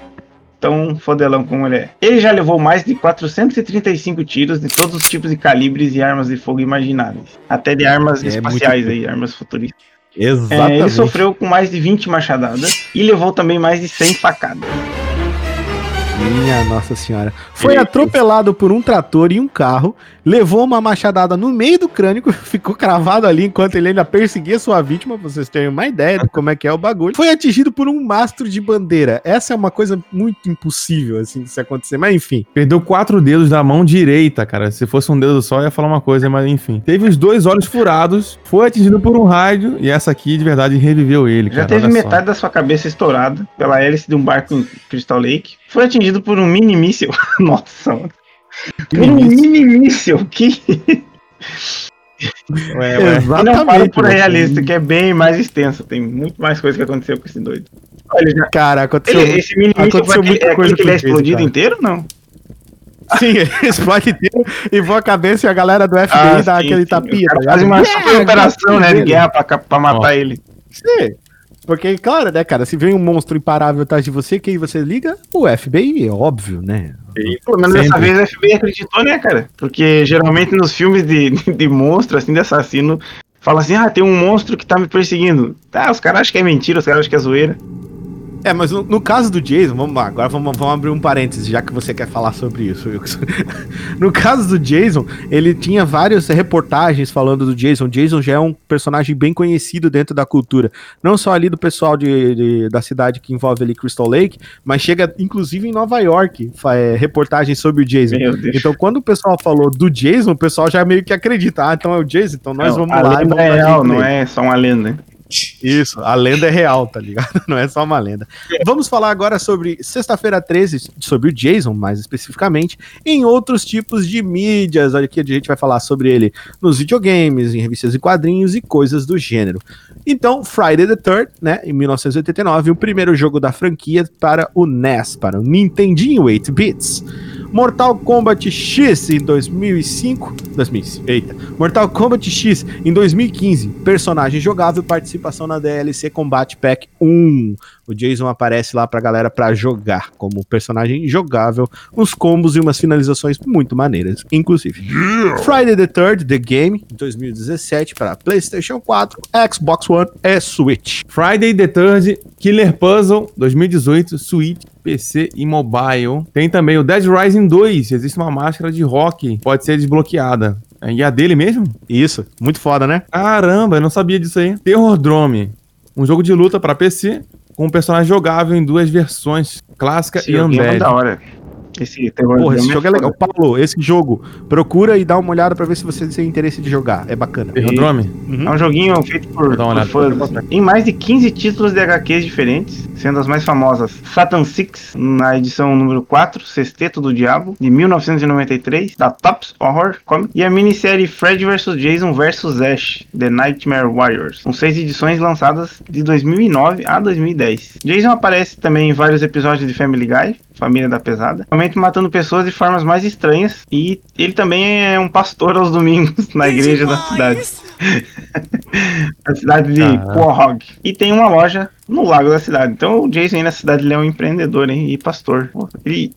tão fodelão como ele é. Ele já levou mais de 435 tiros de todos os tipos de calibres e armas de fogo imagináveis. Até de armas É espaciais muito- aí, armas futuristas. É, Exatamente. ele sofreu com mais de 20 machadadas e levou também mais de 100 facadas. Minha Nossa Senhora. Foi atropelado por um trator e um carro, levou uma machadada no meio do crânio, ficou cravado ali enquanto ele ainda perseguia sua vítima, pra vocês terem uma ideia de como é que é o bagulho. Foi atingido por um mastro de bandeira. Essa é uma coisa muito impossível, assim, de se acontecer, mas enfim. Perdeu quatro dedos da mão direita, cara. Se fosse um dedo só, eu ia falar uma coisa, mas enfim. Teve os dois olhos furados, foi atingido por um rádio, e essa aqui, de verdade, reviveu ele, Já cara. teve olha só. metade da sua cabeça estourada pela hélice de um barco em Crystal Lake. Foi atingido por um mini míssil. Nossa, mano. Por um mini míssil que Ué, ué. E não para por aí mano. a lista, que é bem mais extensa. Tem muito mais coisa que aconteceu com esse doido. Olha, já, Cara, aconteceu. ele, esse mini míssil aconteceu foi aquele, muita é coisa que ele é explodido cara. inteiro não? Sim, ele explode inteiro e voa a cabeça e a galera do FBI Ah, dá sim, aquele sim. tapinha. Tá fazem uma super operação, né, de guerra pra matar Ó. ele. Sim. Porque, claro, né, cara, se vem um monstro imparável atrás de você, quem você liga? O FBI, é óbvio, né? Pelo menos dessa Sempre. vez o FBI acreditou, né, cara? Porque geralmente nos filmes de, de monstro, assim, de assassino, fala assim, ah, tem um monstro que tá me perseguindo. Tá, os caras acham que é mentira, os caras acham que é zoeira. É, mas no, no caso do Jason, vamos lá, agora vamos, vamos abrir um parênteses, já que você quer falar sobre isso, Wilson. no caso do Jason, ele tinha várias reportagens falando do Jason. Jason já é um personagem bem conhecido dentro da cultura. Não só ali do pessoal de, de- da cidade que envolve ali Crystal Lake, mas chega inclusive em Nova York, é, reportagens sobre o Jason. Então, quando o pessoal falou do Jason, o pessoal já meio que acredita. Ah, então é o Jason, então nós Não, vamos a lá. lenda é real, não é só uma lenda. Isso, a lenda é real, tá ligado? Não é só uma lenda. Vamos falar agora sobre sexta-feira 13, sobre o Jason, mais especificamente, em outros tipos de mídias. Olha aqui, a gente vai falar sobre ele nos videogames, em revistas e quadrinhos e coisas do gênero. Então, Friday the Third, né, em 1989, o primeiro jogo da franquia para o NES, para o Nintendinho 8 bits. Mortal Kombat X em 2005, 2005, eita, Mortal Kombat X em 2015, personagem jogável, participação na DLC Combat Pack 1. O Jason aparece lá pra galera pra jogar como personagem jogável, uns combos e umas finalizações muito maneiras, inclusive. Friday the Third The Game em 2017 para PlayStation 4, Xbox One e Switch. Friday the Third Killer Puzzle 2018, Switch, PC e mobile. Tem também o Dead Rising 2. Existe uma máscara de rock, pode ser desbloqueada. E a dele mesmo? Isso, muito foda, né? Caramba, eu não sabia disso aí. Terror Drome, um jogo de luta para PC com um personagem jogável em duas versões, clássica Esse e é Undead. da hora. Esse terror Porra, esse Drama jogo é legal. Paulo, esse jogo, procura e dá uma olhada pra ver se você tem interesse de jogar. É bacana. Terror Drome? É um joguinho feito por, por fãs em mais de 15 títulos de HQs diferentes, sendo as mais famosas Satan Six, na edição número 4, Sexteto do Diabo, de 1993, da Tops Horror Comic, e a minissérie Fred vs Jason vs Ash, The Nightmare Warriors, com seis edições lançadas de 2009 a 2010. Jason aparece também em vários episódios de Family Guy, Família da Pesada, realmente matando pessoas de formas mais estranhas, e ele também é um pastor aos domingos na igreja da cidade na cidade de. Quahog. E tem uma loja no lago da cidade. Então o Jason aí na cidade ele é um empreendedor hein, e pastor. Ele,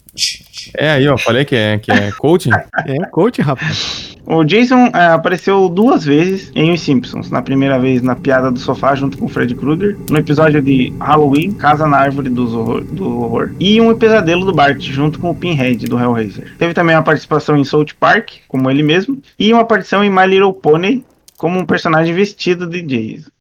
É aí, ó. Falei que é, que é coaching. É, coach, rapaz. o Jason é, apareceu duas vezes em Os Simpsons. Na primeira vez na piada do sofá junto com o Fred Krueger. No episódio de Halloween, Casa na Árvore dos horror, do Horror. E um pesadelo do Bart junto com o Pinhead do Hellraiser. Teve também uma participação em South Park, como ele mesmo. E uma participação em My Little Pony, como um personagem vestido de Jason.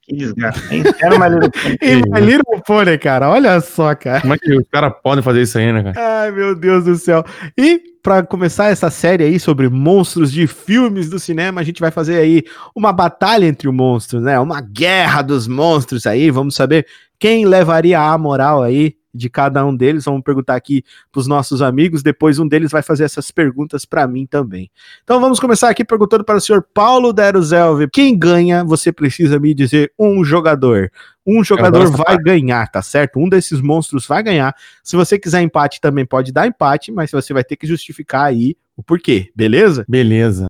Que desgraça, hein? Era My Little Pony. E My Little Pony, cara, olha só, cara. Como é que os caras podem fazer isso aí, né, cara? Ai, meu Deus do céu. E pra começar essa série aí sobre monstros de filmes do cinema, a gente vai fazer aí uma batalha entre os monstros, né? Uma guerra dos monstros aí. Vamos saber quem levaria a moral aí de cada um deles. Vamos perguntar aqui pros nossos amigos. Depois um deles vai fazer essas perguntas pra mim também. Então vamos começar aqui perguntando para o senhor Paulo Deruzelvi. Quem ganha, você precisa me dizer um jogador. Um jogador vai ganhar, tá certo? Um desses monstros vai ganhar. Se você quiser empate, também pode dar empate, mas você vai ter que justificar aí o porquê, beleza? Beleza.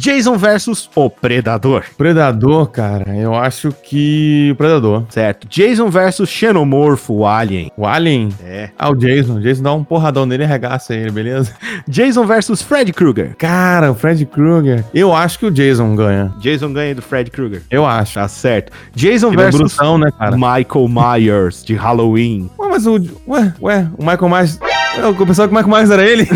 Jason versus o Predador, Predador, cara, eu acho que o Predador. certo? Jason versus Xenomorfo, o Alien. O Alien? É. Ah, o Jason. O Jason dá um porradão nele e arregaça ele, beleza? Jason versus Fred Krueger. Cara, o Fred Krueger. Eu acho que o Jason ganha. Jason ganha do Fred Krueger. Eu acho. Tá certo. Jason Ele é versus brutão, né, cara? Michael Myers, de Halloween. Ué, mas o. Ué, ué, o Michael Myers. Eu pensava que o Michael Myers era ele.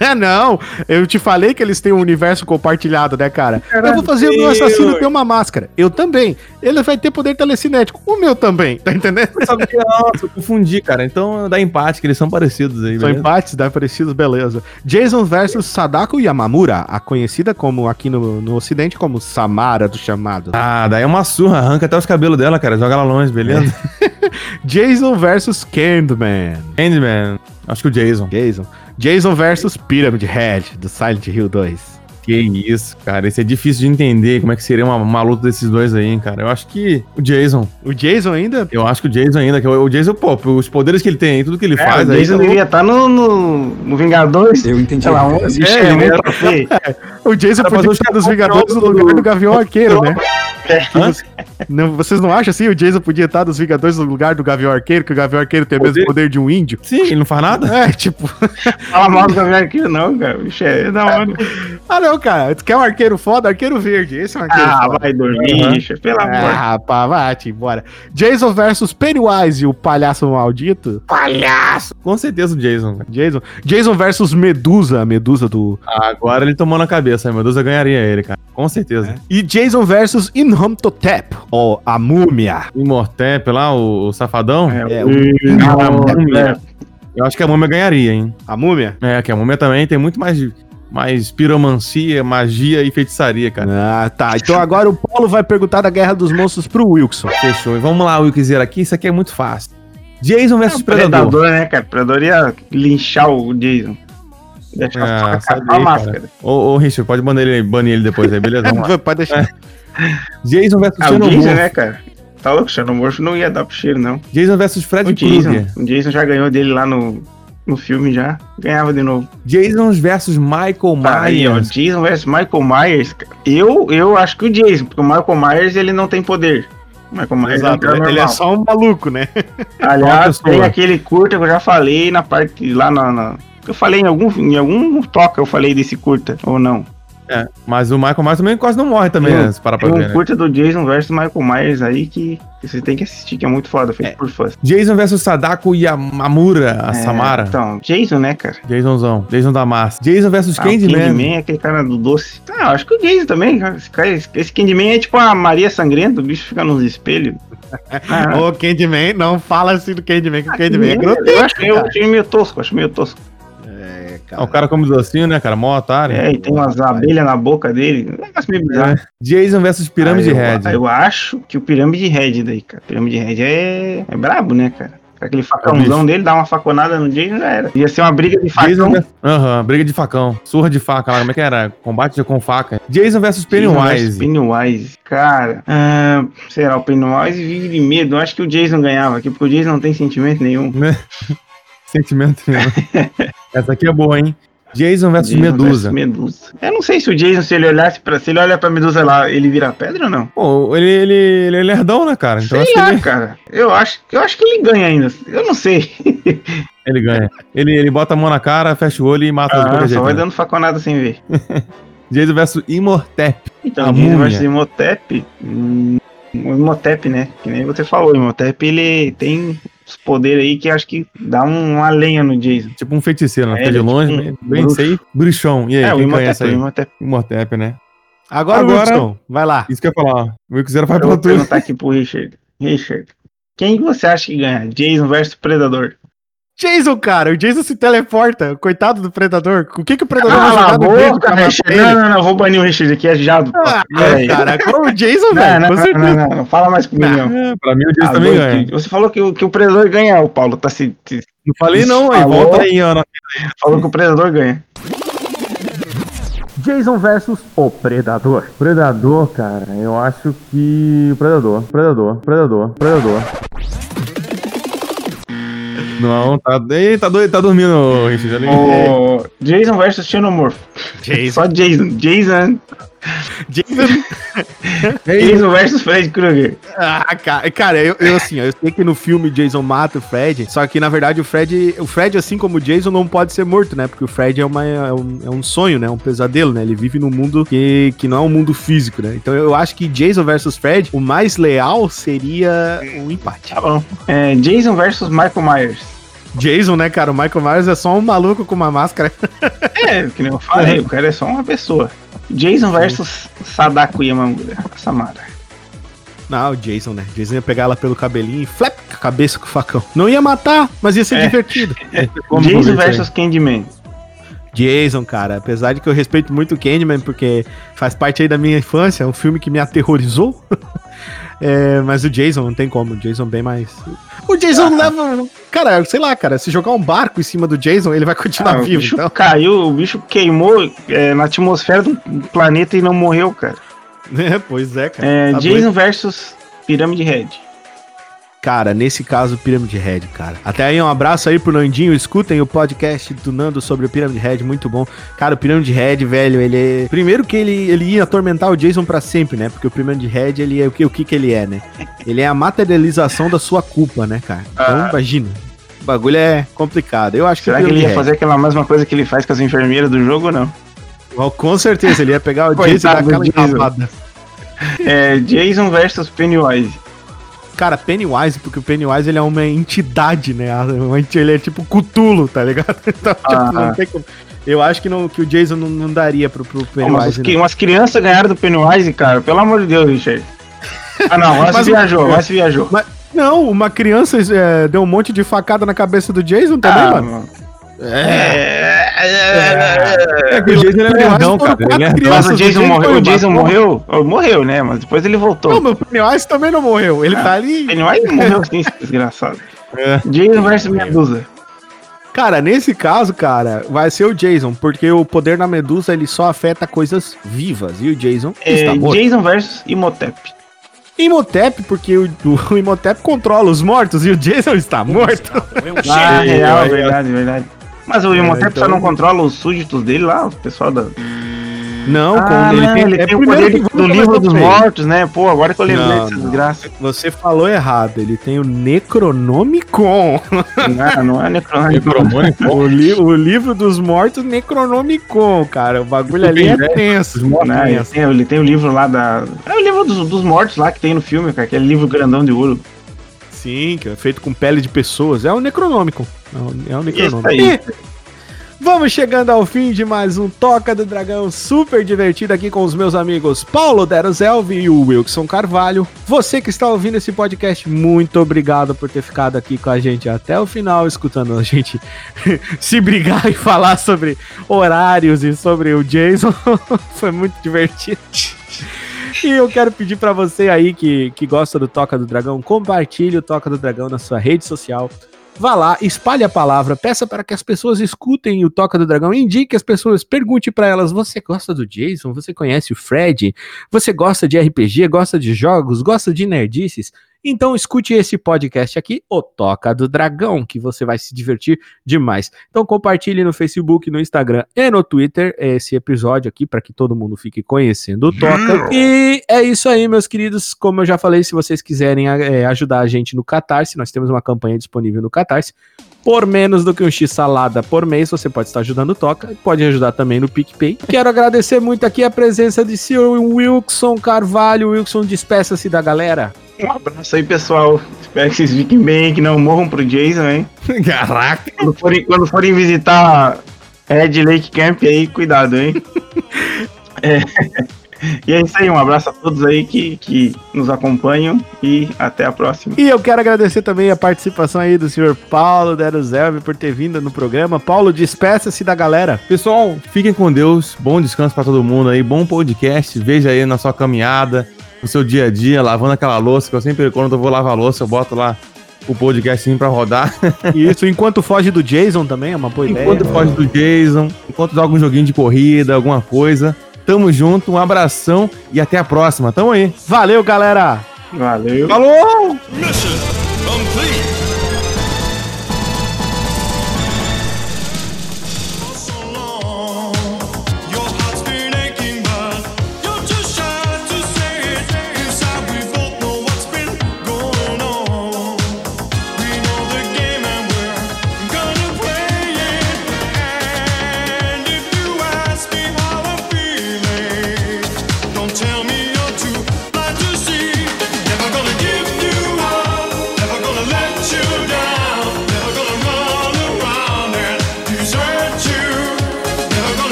É, não. Eu te falei que eles têm um universo compartilhado, né, cara? eu vou fazer o meu assassino ter uma máscara. Eu também. Ele vai ter poder telecinético. O meu também, tá entendendo? Nossa, eu confundi, cara. Então dá empate, que eles são parecidos aí, São beleza? empates, dá parecidos, beleza. Jason versus Sadako Yamamura, a conhecida como aqui no, no ocidente como Samara do chamado. Ah, daí é uma surra, arranca até os cabelos dela, cara. Joga ela longe, beleza? Jason versus Candyman. Candyman. Acho que o Jason. Jason. Jason versus Pyramid Head, do Silent Hill 2. Que isso, cara. Esse é difícil de entender como é que seria uma, uma luta desses dois aí, hein, cara. Eu acho que o Jason. O Jason ainda? Eu acho que o Jason ainda. Que o o Jason, pô, os poderes que ele tem, tudo que ele É, faz o aí. Jason tá devia estar no, no, no Vingadores. Eu entendi. Sei lá, um É, é, ele troféu. O Jason podia estar dos Vingadores no do- lugar do Gavião Arqueiro, né? Hã? Não, vocês não acham assim? O Jason podia estar dos Vingadores no lugar do Gavião Arqueiro, que o Gavião Arqueiro tem o mesmo Poder? poder de um índio? Sim, ele não faz nada? É, tipo... Fala mal do Gabriel aqui, não, cara. Bicho, é da hora. ah, não, cara. Tu quer um arqueiro foda? Arqueiro verde. Esse é um arqueiro Ah, foda. vai dormir, Uhum. bicho. Pelo Ah, amor. rapaz, vai-te embora. Jason versus Pennywise, o palhaço maldito. Palhaço! Com certeza o Jason. Jason. Jason versus Medusa, a Medusa do. Ah, Agora ele tomou na cabeça, a Medusa ganharia ele, cara. Com certeza. E Jason versus Inhomtotep, ou a múmia. Imortep lá, o, o safadão. É, o- a múmia. é. Eu acho que a múmia ganharia, hein? A múmia? É, que a múmia também tem muito mais, mais piromancia, magia e feitiçaria, cara. Ah, tá. Então agora o Paulo vai perguntar da Guerra dos Monstros pro Wilson. Fechou. E vamos lá, Wilkzer, aqui, isso aqui é muito fácil. Jason versus Predador. Predador, né, cara? Predador ia linchar o Jason. Deixar Ah, a, sai a, máscara. cara. Ô, ô, Richard, pode banir ele, banir ele depois aí, beleza? Vamos lá. Pode deixar. Jason versus Ah, o Jason, né, cara? Tá louco, o Xenomorfo não ia dar pro cheiro, não. Jason versus Fred O Jason, o Jason já ganhou dele lá no, no filme, já. Ganhava de novo. Jason versus Michael Aí, ó, Myers. Jason vs Michael Myers. Eu, eu acho que o Jason, porque o Michael Myers ele não tem poder. O Michael Myers Exato, é ele é só um maluco, né? Aliás, tem aquele curta que eu já falei na parte lá na. na- eu falei em algum, em algum toque, eu falei desse curta, ou não. É, mas o Michael Myers também quase não morre também, Tem um- né? Se parar Tem pra um ver, né? curta do Jason vs Michael Myers aí que, que você tem que assistir, que é muito foda, feito É. por fãs. Jason versus Sadako Yamamura, a É, Samara. Então, Jason, né, cara? Jasonzão. Jason da massa. Jason versus Ah, Candyman. Candyman é aquele cara do doce. Ah, eu acho que o Jason também. cara. Esse, cara- esse Candyman é tipo a Maria Sangrenta, o bicho fica nos espelhos. Ah, Ô, Candyman, não fala assim do Candyman, que o Candyman é grotesco. acho, eu acho meio tosco, acho meio tosco. É, Ah, o cara come docinho, né, cara? Mó otário. É, e tem umas abelhas na boca dele. É um negócio meio bizarro. É. Jason versus Pirâmide Ah, eu, Red. Eu acho que o Pirâmide Red daí, cara. Pirâmide Red é, é brabo, né, cara? Aquele facãozão dele, dá uma faconada no Jason já era. Ia ser uma briga de facão. Aham, briga de facão. Surra de faca lá, como é que era? Combate com faca. Jason versus Jason versus Pennywise. Pennywise. Cara, ah, será o Pennywise vive de medo. Eu acho que o Jason ganhava aqui, porque o Jason não tem sentimento nenhum. Sentimento nenhum. Essa aqui é boa, hein? Jason versus Jason Medusa. versus Medusa. Eu não sei se o Jason, se ele olhasse pra. Se ele olha pra Medusa lá, ele vira pedra ou não? Pô, ele, ele, ele é lerdão, né, cara? Então sei lá, ele, cara. Eu acho, eu acho que ele ganha ainda. Eu não sei. ele ganha. Ele, ele bota a mão na cara, fecha o olho e mata os Ah, qualquer só jeito, vai né? dando faconada sem ver. Jason versus Imhotep. Então, A Jason múmia. versus Imhotep. hum, O Imhotep, né? Que nem você falou, o Imhotep ele tem os poderes aí que acho que dá um- uma lenha no Jason. Tipo um feiticeiro, né? É, de é longe, tipo um bem. Bruxão. E aí, é, quem o aí? Imhotep. Imhotep, né? Agora, Agora- Wilson, vai lá. Isso que eu ia falar. O Wilkzera vai pra vou tudo. perguntar aqui pro Richard. Richard, quem você acha que ganha? Jason versus Predador? Jason, cara, o Jason se teleporta, coitado do Predador. O que que o Predador vai Cala a jogar no boca, pra matar? Não, não, não, vou banir o Richard aqui, é jado. Ah, Peraí. cara, com o Jason, Não, velho, não, com não, certeza. não, não, não, fala mais comigo, não. É, pra mim o Jason Ah, também ganha. Você falou que, o- que o Predador ganha, o Paulo. Tá se, se- Não falei não, aí. Falou. Volta aí, ó. falou que o Predador ganha. Jason versus o Predador. Predador, cara, eu acho que. Predador, Predador, Predador, Predador. Não, tá. Ei, tá, doido, tá dormindo, Richard. ali. O Jason versus Xenomorph. Jason. Só Jason. Jason. Jason. Jason versus Fred Krueger. Ah, cara, cara eu, eu assim, eu sei que no filme Jason mata o Fred, só que na verdade o Fred, o Fred, assim como o Jason, não pode ser morto, né? Porque o Fred é, uma, é, um, é um sonho, né? Um pesadelo, né? Ele vive num mundo que, que não é um mundo físico, né? Então eu acho que Jason versus Fred, o mais leal seria um empate. Tá bom. É, Jason versus Michael Myers. Jason, né, cara? O Michael Myers é só um maluco com uma máscara. É, que nem eu falei, o cara é só uma pessoa. Jason versus Sadako Yamamura. Samara. Não, o Jason, né? Jason ia pegar ela pelo cabelinho e flap, cabeça com o facão. Não ia matar, mas ia ser É. divertido. Jason versus Candyman. Jason, cara, apesar de que eu respeito muito o Candyman, porque faz parte aí da minha infância, é um filme que me aterrorizou. É, mas o Jason não tem como, o Jason bem mais. O Jason leva. Cara, sei lá, cara, se jogar um barco em cima do Jason, ele vai continuar Ah, o vivo. bicho Então, caiu, o bicho queimou é, na atmosfera do planeta e não morreu, cara. É, pois é, cara. É, Tá Jason doido. versus Pirâmide Red. Cara, nesse caso, Pyramid Head, cara. Até aí, um abraço aí pro Nandinho. Escutem o podcast do Nando sobre o Pyramid Head, muito bom. Cara, o Pyramid Head, velho, ele é. Primeiro que ele, ele ia atormentar o Jason pra sempre, né? Porque o Pyramid Head, ele é o que, o que que ele é, né? Ele é a materialização da sua culpa, né, cara? Então, Ah. imagina. O bagulho é complicado. Eu acho que Será que ele ia fazer aquela mesma coisa que ele faz com as enfermeiras do jogo ou não? Head- Com certeza, ele ia pegar o Jason e dar aquela enrabada. É, Jason versus Pennywise. Cara, Pennywise, porque o Pennywise ele é uma entidade, né? Ele é tipo Cutulo, tá ligado? Então, tipo, Ah. não tem como. Eu acho que, não, que o Jason não, não daria pro, pro mas Pennywise. não. umas crianças ganharam do Pennywise, cara. Pelo amor de Deus, Richard. Ah, não. Mas o- viajou, você viajou. Mas, não, uma criança é, deu um monte de facada na cabeça do Jason também, Ah, mano. mano. É que o Jason é nerdão, cara. Ele é. Mas o Jason o morreu. O Jason morreu? Morreu, né? Mas depois ele voltou. Não, meu Pennywise também não morreu. Ele tá ali. Pennywise morreu sim, esse desgraçado. É. Jason versus Medusa. Cara, nesse caso, cara, vai ser o Jason, porque o poder da Medusa ele só afeta coisas vivas e o Jason É, está morto. Jason versus Imhotep. Imhotep, porque o, o Imhotep controla os mortos e o Jason está morto. Ah, Sim, real, é, verdade, verdade. Mas o Imhotep então- só não controla os súditos dele lá, o pessoal da. Não, Ah, ele tem, é o primeiro poder do, livro dos aí. mortos, né? Pô, agora que eu lembrei Não, dessa não. desgraça. Você falou errado, ele tem o Necronomicon. Ah, não é necronômico. Necromônio, o, li- o livro dos mortos Necronomicon, cara. O bagulho ali é tenso. Não, ele, tem, ele tem o livro lá da. É o livro dos, dos mortos lá que tem no filme, cara. Aquele livro grandão de ouro. Sim, que é feito com pele de pessoas. É o Necronômico. É. Isso aí. E vamos chegando ao fim de mais um Toca do Dragão super divertido aqui com os meus amigos Paulo Deroselvi e o Wilson Carvalho. Você que está ouvindo esse podcast, muito obrigado por ter ficado aqui com a gente até o final, escutando a gente se brigar e falar sobre horários e sobre o Jason. Foi muito divertido. E eu quero pedir pra você aí que, que gosta do Toca do Dragão, compartilhe o Toca do Dragão na sua rede social. Vá lá, espalhe a palavra, peça para que as pessoas escutem o Toca do Dragão, indique as pessoas, pergunte pra elas: você gosta do Jason? Você conhece o Fred? Você gosta de RPG? Gosta de jogos? Gosta de nerdices? Então escute esse podcast aqui, o Toca do Dragão, que você vai se divertir demais. Então compartilhe no Facebook, no Instagram e no Twitter esse episódio aqui para que todo mundo fique conhecendo o Toca. E é isso aí, meus queridos. Como eu já falei, se vocês quiserem é, ajudar a gente no Catarse, nós temos uma campanha disponível no Catarse. Por menos do que um X salada por mês, você pode estar ajudando o Toca. Pode ajudar também no PicPay. Quero agradecer muito aqui a presença de senhor Wilson Carvalho. Wilson, despeça-se da galera. Um abraço aí, pessoal. Espero que vocês fiquem bem, que não morram pro Jason, hein? Caraca. Quando forem, quando forem visitar Red Lake Camp aí, cuidado, hein? É. E é isso aí, um abraço a todos aí que, que nos acompanham e até a próxima. E eu quero agradecer também a participação aí do senhor Paulo Deruzelvi por ter vindo no programa. Paulo, despeça-se da galera. Pessoal, fiquem com Deus. Bom descanso pra todo mundo aí. Bom podcast. Veja aí na sua caminhada, no seu dia a dia, lavando aquela louça, que eu sempre, quando eu vou lavar a louça, eu boto lá o podcastinho pra rodar. Isso, enquanto foge do Jason também, é uma boa ideia. Enquanto foge do Jason, enquanto joga um joguinho de corrida, alguma coisa. Tamo junto, um abração e até a próxima. Tamo aí. Valeu, galera! Valeu. Falou! Mission